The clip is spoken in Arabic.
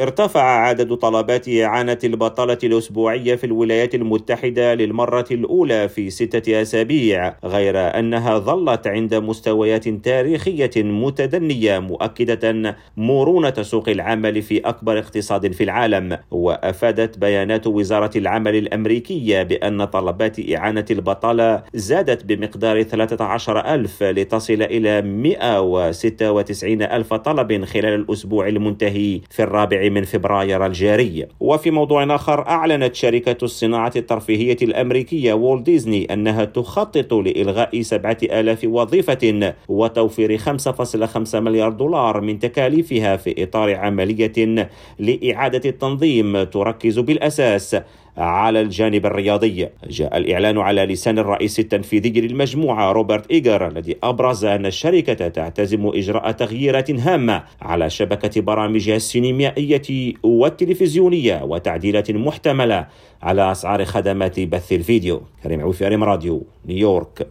ارتفع عدد طلبات إعانة البطالة الأسبوعية في الولايات المتحدة للمرة الأولى في ستة أسابيع غير أنها ظلت عند مستويات تاريخية متدنية مؤكدة مرونة سوق العمل في أكبر اقتصاد في العالم. وأفادت بيانات وزارة العمل الأمريكية بأن طلبات إعانة البطالة زادت بمقدار 13 ألف لتصل إلى 196 ألف طلب خلال الأسبوع المنتهي. في الرابع من فبراير الجاري. وفي موضوع آخر أعلنت شركة الصناعة الترفيهية الأمريكية وول ديزني أنها تخطط لإلغاء 7000 وظيفة وتوفير 5.5 مليار دولار من تكاليفها في إطار عملية لإعادة التنظيم تركز بالأساس. على الجانب الرياضي. جاء الإعلان على لسان الرئيس التنفيذي للمجموعة روبرت إيجر الذي أبرز أن الشركة تعتزم إجراء تغييرات هامة على شبكة برامجها السينمائية والتلفزيونية وتعديلات محتملة على أسعار خدمات بث الفيديو. كريم عوفي راديو نيويورك.